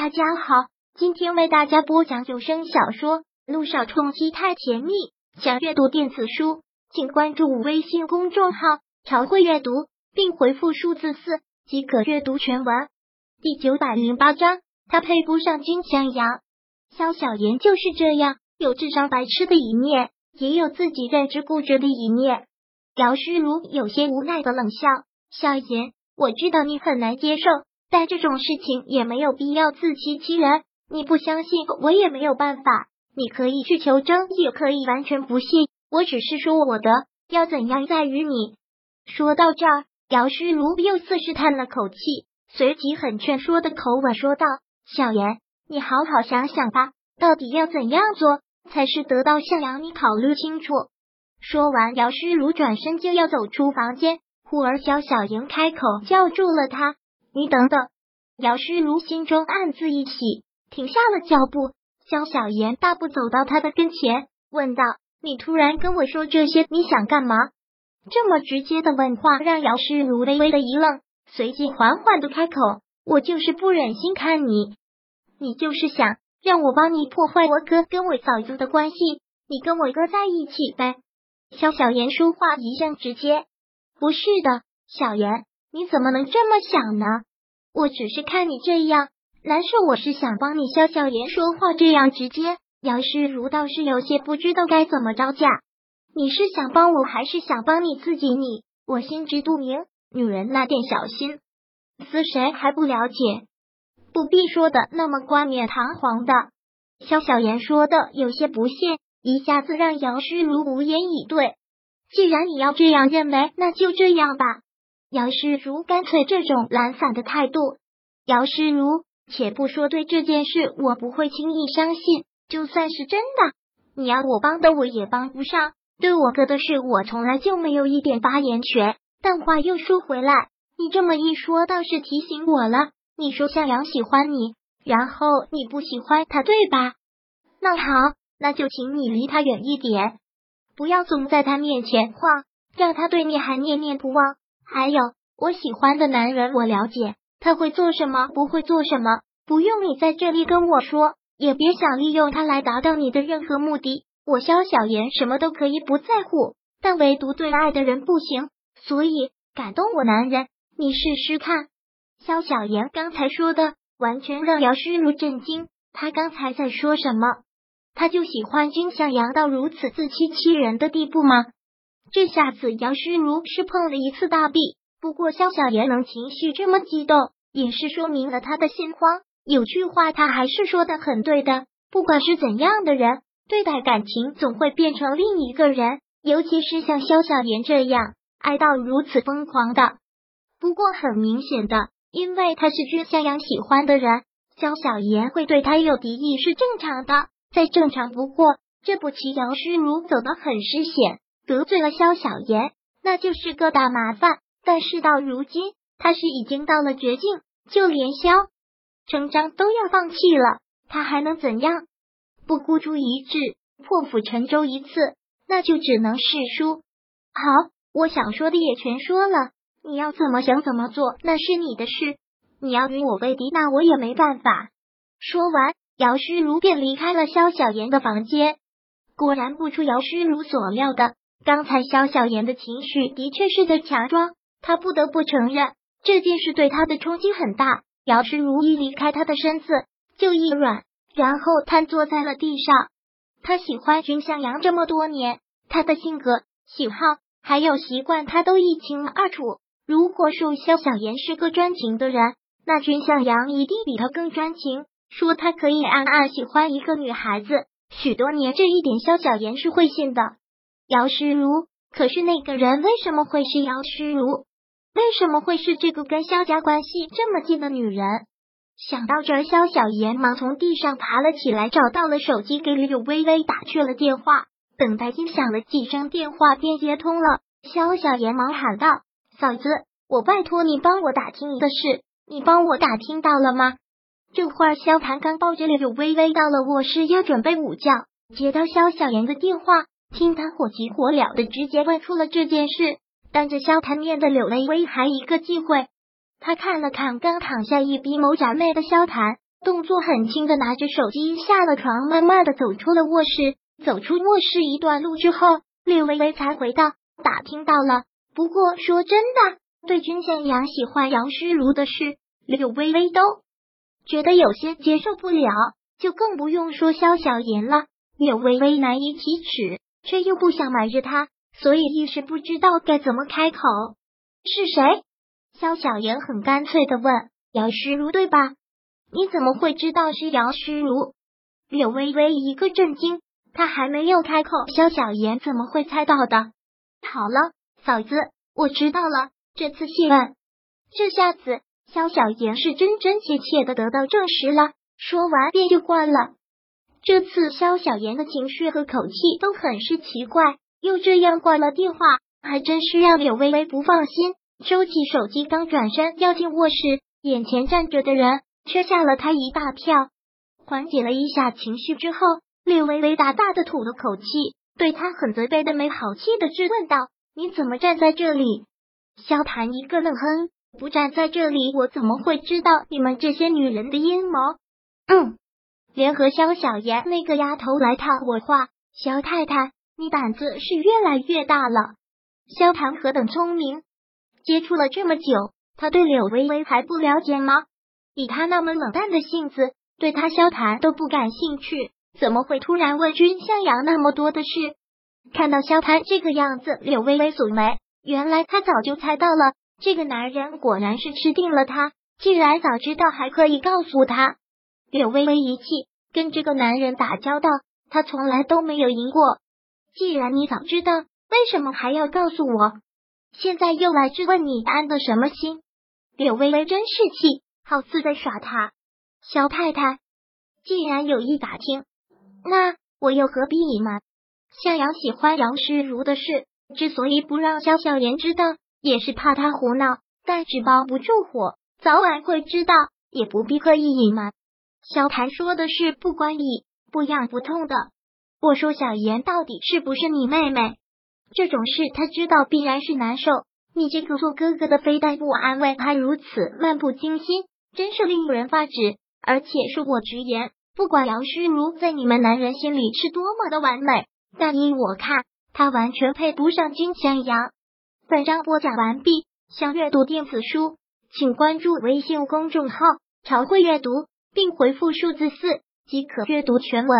大家好，今天为大家播讲有声小说《路上冲击太甜蜜》。想阅读电子书，请关注微信公众号“朝会阅读”，并回复数字四即可阅读全文。第九百零八章，他配不上金向阳。肖小妍就是这样，有智商白痴的一面，也有自己认知固执的一面。姚诗如有些无奈的冷笑：“小妍，我知道你很难接受。”但这种事情也没有必要自欺欺人。你不相信，我也没有办法。你可以去求证，也可以完全不信。我只是说我的，要怎样在于你。说到这儿，姚诗如又似是叹了口气，随即很劝说的口吻说道：“小妍，你好好想想吧，到底要怎样做才是得到向阳？你考虑清楚。”说完，姚诗如转身就要走出房间，忽而肖小莹开口叫住了他。你等等，姚诗如心中暗自一喜，停下了脚步。肖小妍大步走到他的跟前，问道：“你突然跟我说这些，你想干嘛？”这么直接的问话让姚诗如微微的一愣，随即缓缓的开口：“我就是不忍心看你，你就是想让我帮你破坏我哥跟我嫂子的关系，你跟我哥在一起呗。”肖小妍说话一向直接：“不是的，小妍，你怎么能这么想呢？”我只是看你这样难受，我是想帮你。肖小妍说话这样直接，姚诗如倒是有些不知道该怎么招架。你是想帮我，还是想帮你自己？你我心知肚明，女人那点小心思，谁还不了解？不必说的那么冠冕堂皇的。肖小妍说的有些不屑，一下子让姚诗如无言以对。既然你要这样认为，那就这样吧。姚诗如干脆这种懒散的态度，姚诗如，且不说对这件事我不会轻易相信，就算是真的，你要我帮的我也帮不上。对我哥的事，我从来就没有一点发言权。但话又说回来，你这么一说，倒是提醒我了。你说向阳喜欢你，然后你不喜欢他，对吧？那好，那就请你离他远一点，不要总在他面前晃，让他对你还念念不忘。还有，我喜欢的男人，我了解他会做什么，不会做什么，不用你在这里跟我说，也别想利用他来达到你的任何目的。我萧小言什么都可以不在乎，但唯独对爱的人不行。所以感动我男人，你试试看。萧小言刚才说的完全让姚诗如震惊，他刚才在说什么？他就喜欢君向阳到如此自欺欺人的地步吗？这下子杨诗如是碰了一次大壁。不过萧小言能情绪这么激动，也是说明了他的心慌。有句话他还是说的很对的，不管是怎样的人，对待感情总会变成另一个人，尤其是像萧小言这样爱到如此疯狂的。不过很明显的，因为他是君向阳喜欢的人，萧小言会对他有敌意是正常的，再正常不过。这步棋杨诗如走得很失险。得罪了萧小言，那就是个大麻烦。但事到如今，他是已经到了绝境，就连萧成章都要放弃了，他还能怎样？不孤注一掷，破釜沉舟一次，那就只能是输。好，我想说的也全说了，你要怎么想怎么做，那是你的事。你要与我为敌，那我也没办法。说完，姚诗如便离开了萧小言的房间。果然不出姚诗如所料的。刚才肖小妍的情绪的确是在强装，他不得不承认这件事对他的冲击很大。姚诗如一离开他的身子，就一软，然后瘫坐在了地上。他喜欢君向阳这么多年，他的性格、喜好还有习惯，他都一清二楚。如果说肖小妍是个专情的人，那君向阳一定比他更专情。说他可以暗暗喜欢一个女孩子许多年，这一点肖小妍是会信的。姚诗如，可是那个人为什么会是姚诗如？为什么会是这个跟萧家关系这么近的女人？想到这儿，萧小言忙从地上爬了起来，找到了手机，给柳微微打去了电话。等待音响了几声，电话便接通了。萧小言忙喊道：“嫂子，我拜托你帮我打听一个事，你帮我打听到了吗？”这会儿，萧谭刚抱着柳微微到了卧室，要准备午觉，接到萧小言的电话。听他火急火燎的直接问出了这件事，当着萧谈面的柳微微还一个忌讳。他看了看刚躺下一逼眸眨媚的萧谈，动作很轻的拿着手机下了床，慢慢的走出了卧室。走出卧室一段路之后，柳微微才回到打听到了。不过说真的，对君向阳喜欢杨诗如的事，柳微微都觉得有些接受不了，就更不用说萧小言了。柳微微难以启齿，却又不想瞒着他，所以一时不知道该怎么开口。是谁？萧小言很干脆的问：“姚诗如对吧？你怎么会知道是姚诗如？”柳微微一个震惊。他还没有开口，萧小言怎么会猜到的？好了，嫂子，我知道了。这次谢问，这下子萧小言是真真切切的得到证实了。说完便就挂了。这次萧小言的情绪和口气都很是奇怪，又这样挂了电话，还真是让柳微微不放心。收起手机，刚转身要进卧室，眼前站着的人却吓了他一大跳。缓解了一下情绪之后。柳微微大大的吐了口气，对他很责备的没好气的质问道：“你怎么站在这里？”萧谭一个愣哼，不站在这里，我怎么会知道你们这些女人的阴谋？嗯，联合萧小言那个丫头来套我话，萧太太，你胆子是越来越大了。萧谭何等聪明，接触了这么久，他对柳微微还不了解吗？以他那么冷淡的性子，对他萧谭都不感兴趣。怎么会突然问君向阳那么多的事？看到萧谭这个样子，柳微微锁眉。原来他早就猜到了，这个男人果然是吃定了他。既然早知道，还可以告诉他。柳微微一气，跟这个男人打交道，他从来都没有赢过。既然你早知道，为什么还要告诉我？现在又来质问你，安的什么心？柳微微真是气，好似在耍他。萧太太，既然有意打听。那我又何必隐瞒？向阳喜欢杨诗如的事，之所以不让萧小言知道，也是怕他胡闹。但纸包不住火，早晚会知道，也不必刻意隐瞒。小谭说的是不关你，不痒不痛的。我说小妍到底是不是你妹妹？这种事他知道必然是难受。你这个做哥哥的，非但不安慰，还如此漫不经心，真是令人发指。而且恕我直言。不管杨诗如在你们男人心里是多么的完美，但依我看，她完全配不上金向阳。本章播讲完毕，想阅读电子书，请关注微信公众号“朝会阅读”，并回复数字四即可阅读全文。